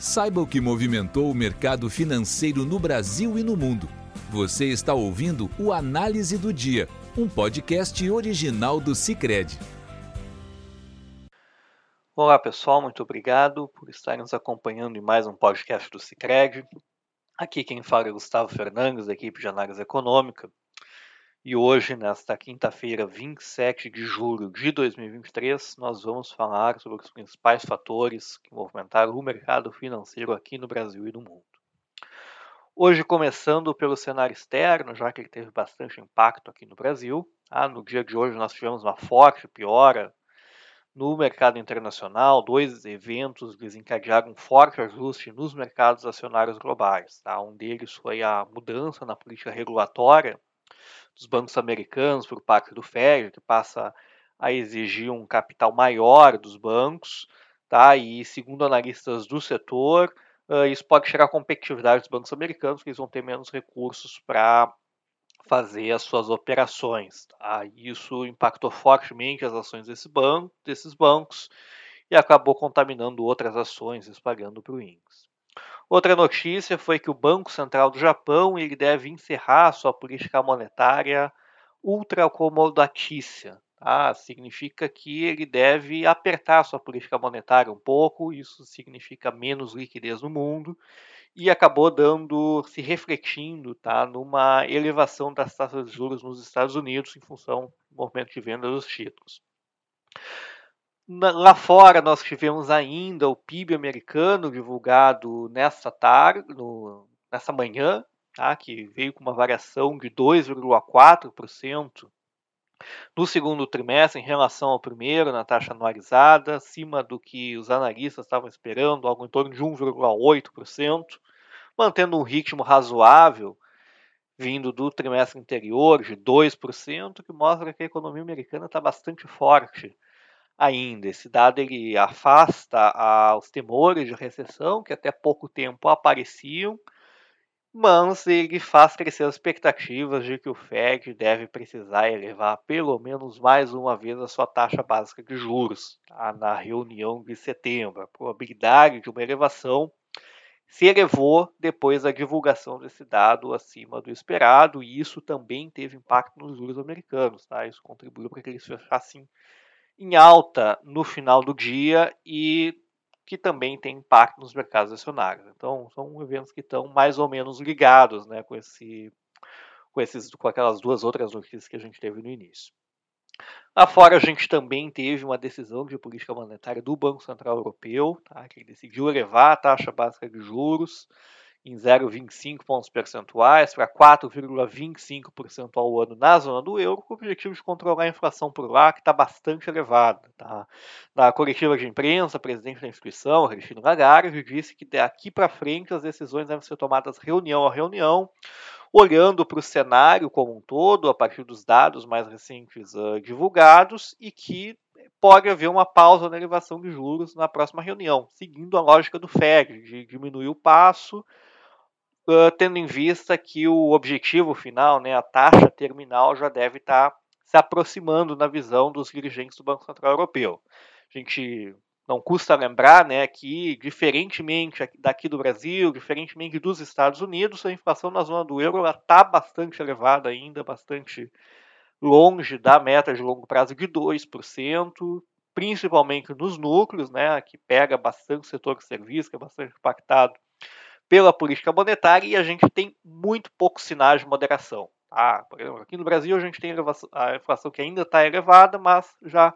Saiba o que movimentou o mercado financeiro no Brasil e no mundo. Você está ouvindo o Análise do Dia, um podcast original do Cicred. Olá pessoal, muito obrigado por estarem nos acompanhando em mais um podcast do Cicred. Aqui quem fala é Gustavo Fernandes, da equipe de análise econômica. E hoje, nesta quinta-feira, 27 de julho de 2023, nós vamos falar sobre os principais fatores que movimentaram o mercado financeiro aqui no Brasil e no mundo. Hoje, começando pelo cenário externo, já que ele teve bastante impacto aqui no Brasil. Ah, no dia de hoje, nós tivemos uma forte piora no mercado internacional. Dois eventos desencadearam um forte ajuste nos mercados acionários globais. Tá? Um deles foi a mudança na política regulatória dos bancos americanos por parte do Fed, que passa a exigir um capital maior dos bancos, tá? E segundo analistas do setor, uh, isso pode tirar a competitividade dos bancos americanos, porque eles vão ter menos recursos para fazer as suas operações. Tá? Isso impactou fortemente as ações desse banco, desses bancos e acabou contaminando outras ações, espalhando para o índice. Outra notícia foi que o Banco Central do Japão ele deve encerrar sua política monetária ultracomodatícia. Tá? Significa que ele deve apertar sua política monetária um pouco, isso significa menos liquidez no mundo, e acabou dando, se refletindo tá, numa elevação das taxas de juros nos Estados Unidos em função do movimento de venda dos títulos. Lá fora nós tivemos ainda o PIB americano divulgado nessa tarde, no, nessa manhã, tá, que veio com uma variação de 2,4% no segundo trimestre em relação ao primeiro na taxa anualizada, acima do que os analistas estavam esperando, algo em torno de 1,8%, mantendo um ritmo razoável vindo do trimestre anterior de 2%, que mostra que a economia americana está bastante forte ainda. Esse dado ele afasta os temores de recessão que até pouco tempo apareciam, mas ele faz crescer as expectativas de que o Fed deve precisar elevar pelo menos mais uma vez a sua taxa básica de juros tá? na reunião de setembro. A probabilidade de uma elevação se elevou depois da divulgação desse dado acima do esperado, e isso também teve impacto nos juros americanos. Tá? Isso contribuiu para que eles fechassem em alta no final do dia e que também tem impacto nos mercados acionários. Então, são eventos que estão mais ou menos ligados né, com, esse, com, esses, com aquelas duas outras notícias que a gente teve no início. Lá fora, a gente também teve uma decisão de política monetária do Banco Central Europeu, tá, que decidiu elevar a taxa básica de juros em 0,25 pontos percentuais para 4,25% ao ano na zona do euro, com o objetivo de controlar a inflação por lá, que está bastante elevada. Tá? Na coletiva de imprensa, o presidente da instituição, Cristina Lagarde, disse que daqui para frente as decisões devem ser tomadas reunião a reunião, olhando para o cenário como um todo, a partir dos dados mais recentes uh, divulgados, e que pode haver uma pausa na elevação de juros na próxima reunião, seguindo a lógica do Fed, de diminuir o passo uh, tendo em vista que o objetivo final, né, a taxa terminal, já deve estar se aproximando na visão dos dirigentes do Banco Central Europeu. A gente não custa lembrar né, que, diferentemente daqui do Brasil, diferentemente dos Estados Unidos, a inflação na zona do euro está bastante elevada ainda, bastante longe da meta de longo prazo de 2%, principalmente nos núcleos, né, que pega bastante o setor de serviços, que é bastante impactado pela política monetária e a gente tem muito poucos sinais de moderação. Tá? Por exemplo, aqui no Brasil a gente tem a inflação que ainda está elevada, mas já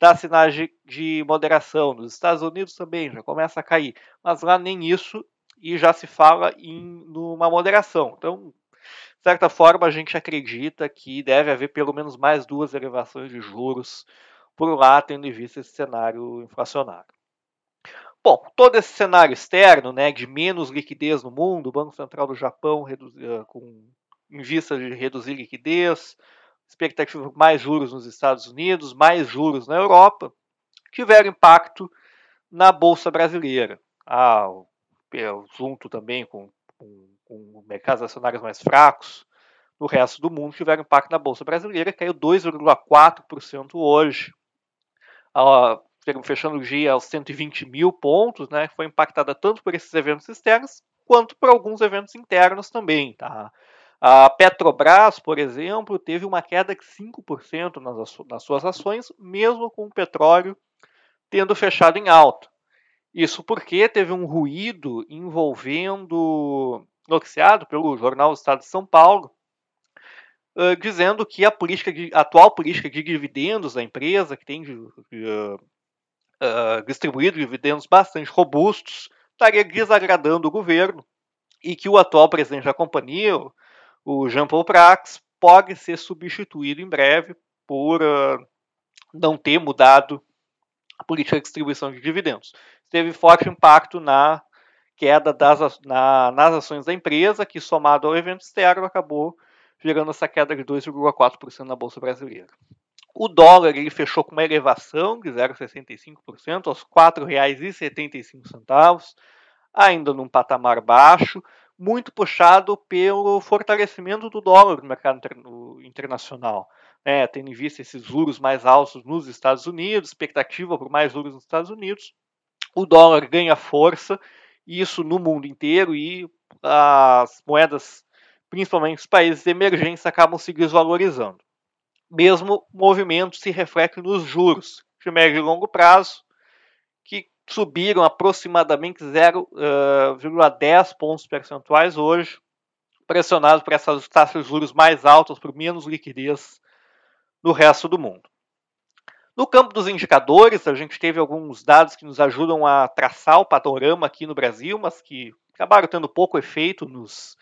dá sinais de, de, moderação. Nos Estados Unidos também já começa a cair, mas lá nem isso e já se fala em numa moderação. Então, de certa forma, a gente acredita que deve haver pelo menos mais duas elevações de juros por lá, tendo em vista esse cenário inflacionário. Bom, todo esse cenário externo, né, de menos liquidez no mundo, o Banco Central do Japão reduzir, com, em vista de reduzir liquidez, expectativa de mais juros nos Estados Unidos, mais juros na Europa, tiveram impacto na Bolsa Brasileira. Ah, junto também com, com, com mercados acionários mais fracos no resto do mundo, tiveram impacto na Bolsa Brasileira, caiu 2,4% hoje. Ah, fechando o dia aos 120 mil pontos, né? Foi impactada tanto por esses eventos externos quanto por alguns eventos internos também, tá? A Petrobras, por exemplo, teve uma queda de 5% nas, nas suas ações, mesmo com o petróleo tendo fechado em alta. Isso porque teve um ruído envolvendo, noticiado pelo jornal Estado de São Paulo, dizendo que a, política de, a atual política de dividendos da empresa, que tem uh, uh, distribuído dividendos bastante robustos, estaria desagradando o governo e que o atual presidente da companhia, o Jean Paul Prax, pode ser substituído em breve por não ter mudado a política de distribuição de dividendos. Teve forte impacto na queda das, na, nas ações da empresa, que somado ao evento externo acabou gerando essa queda de 2,4% na Bolsa Brasileira. O dólar ele fechou com uma elevação de 0,65% aos R$ 4,75, ainda num patamar baixo, muito puxado pelo fortalecimento do dólar no mercado internacional né, tendo em vista esses juros mais altos nos Estados Unidos, expectativa por mais juros nos Estados Unidos, o dólar ganha força, isso no mundo inteiro, e as moedas, principalmente os países de emergência, acabam se desvalorizando. Mesmo movimento se reflete nos juros de médio e longo prazo, que subiram aproximadamente 0,10 uh, pontos percentuais hoje, pressionados por essas taxas de juros mais altas, por menos liquidez no resto do mundo. No campo dos indicadores, a gente teve alguns dados que nos ajudam a traçar o panorama aqui no Brasil, mas que acabaram tendo pouco efeito nos,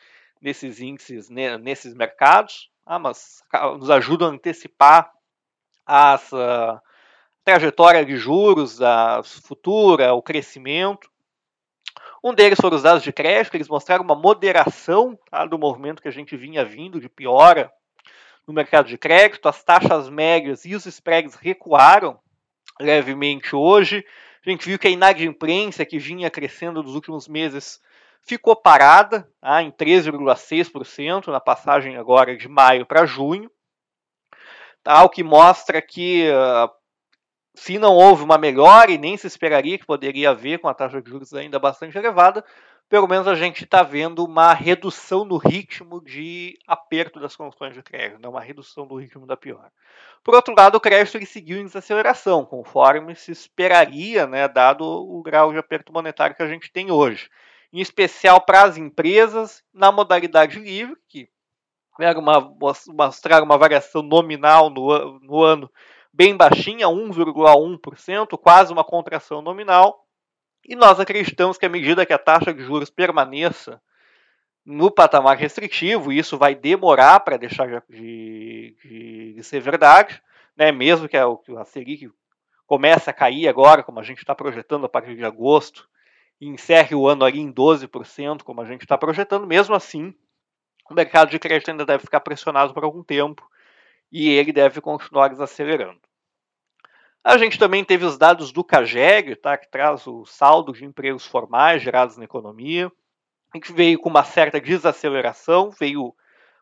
nesses índices, nesses mercados, ah, mas nos ajudam a antecipar as, a trajetória de juros, a futura, o crescimento. Um deles foram os dados de crédito, eles mostraram uma moderação tá, do movimento que a gente vinha vindo de piora no mercado de crédito, as taxas médias e os spreads recuaram levemente hoje. A gente viu que a inadimplência que vinha crescendo nos últimos meses ficou parada tá, em 13,6% na passagem agora de maio para junho, tá, o que mostra que uh, se não houve uma melhora e nem se esperaria que poderia haver com a taxa de juros ainda bastante elevada, pelo menos a gente está vendo uma redução no ritmo de aperto das condições de crédito, né? uma redução do ritmo da pior. Por outro lado, o crédito ele seguiu em desaceleração, conforme se esperaria, né, dado o grau de aperto monetário que a gente tem hoje. Em especial para as empresas na modalidade livre, que uma, mostrar uma variação nominal no, no ano bem baixinha, 1,1%, quase uma contração nominal, e nós acreditamos que à medida que a taxa de juros permaneça no patamar restritivo, e isso vai demorar para deixar de, de, de, ser verdade, né? mesmo que a, a Selic comece a cair agora, como a gente está projetando a partir de agosto, encerre o ano ali em 12%, como a gente está projetando, mesmo assim, o mercado de crédito ainda deve ficar pressionado por algum tempo e ele deve continuar desacelerando. A gente também teve os dados do CAGEG, tá, que traz o saldo de empregos formais gerados na economia. A gente veio com uma certa desaceleração, veio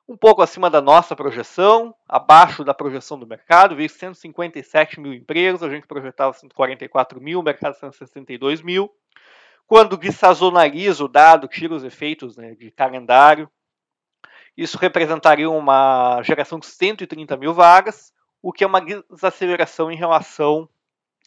um pouco acima da nossa projeção, abaixo da projeção do mercado, veio 157 mil empregos, a gente projetava 144 mil, o mercado 162 mil. Quando desazonaliza o dado, tira os efeitos né, de calendário, isso representaria uma geração de 130 mil vagas, o que é uma desaceleração em relação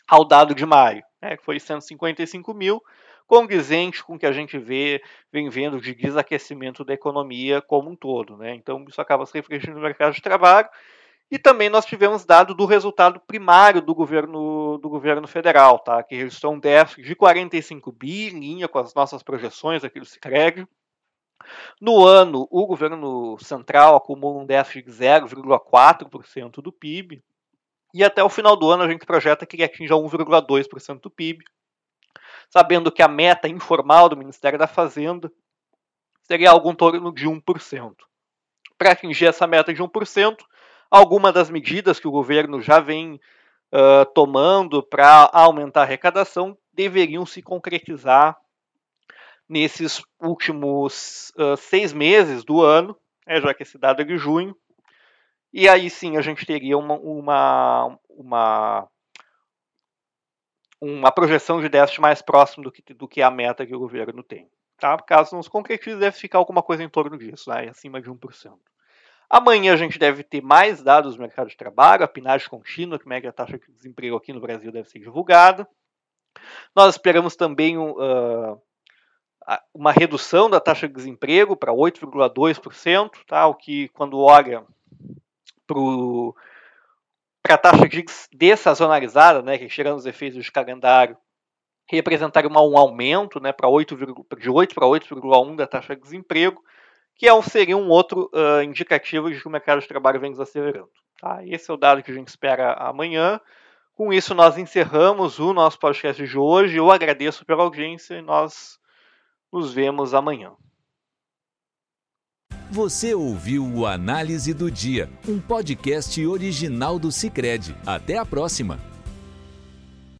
ao dado de maio, né, que foi 155 mil, condizente com o que a gente vê, vem vendo de desaquecimento da economia como um todo. Né? Então, isso acaba se refletindo no mercado de trabalho. E também nós tivemos dado do resultado primário do governo, do governo federal, tá? que registrou um déficit de 45 bi, em linha com as nossas projeções aqui do Cicred. No ano, o governo central acumula um déficit de 0,4% do PIB, e até o final do ano a gente projeta que ele atinja 1,2% do PIB, sabendo que a meta informal do Ministério da Fazenda seria algo em torno de 1%. Para atingir essa meta de 1%, algumas das medidas que o governo já vem uh, tomando para aumentar a arrecadação deveriam se concretizar nesses últimos uh, seis meses do ano, né, já que esse dado é de junho, e aí sim a gente teria uma, uma, uma uma projeção de déficit mais próximo do que, do que a meta que o governo tem. Tá? Caso não se concretize, deve ficar alguma coisa em torno disso, né? acima de 1%. Amanhã a gente deve ter mais dados do mercado de trabalho, a PNAD contínua, que mede a taxa de desemprego aqui no Brasil deve ser divulgada. Nós esperamos também uh, uma redução da taxa de desemprego para 8,2%, tá? o que, quando olha para a taxa de dessazonalizada, né, que chegando os efeitos de calendário, representaria um aumento né, para 8, de 8 para 8,1% da taxa de desemprego, que é um, seria um outro uh, indicativo de que o mercado de trabalho vem desacelerando. Tá? Esse é o dado que a gente espera amanhã. Com isso, nós encerramos o nosso podcast de hoje. Eu agradeço pela audiência e nós nos vemos amanhã. Você ouviu o Análise do Dia, um podcast original do Cicred. Até a próxima!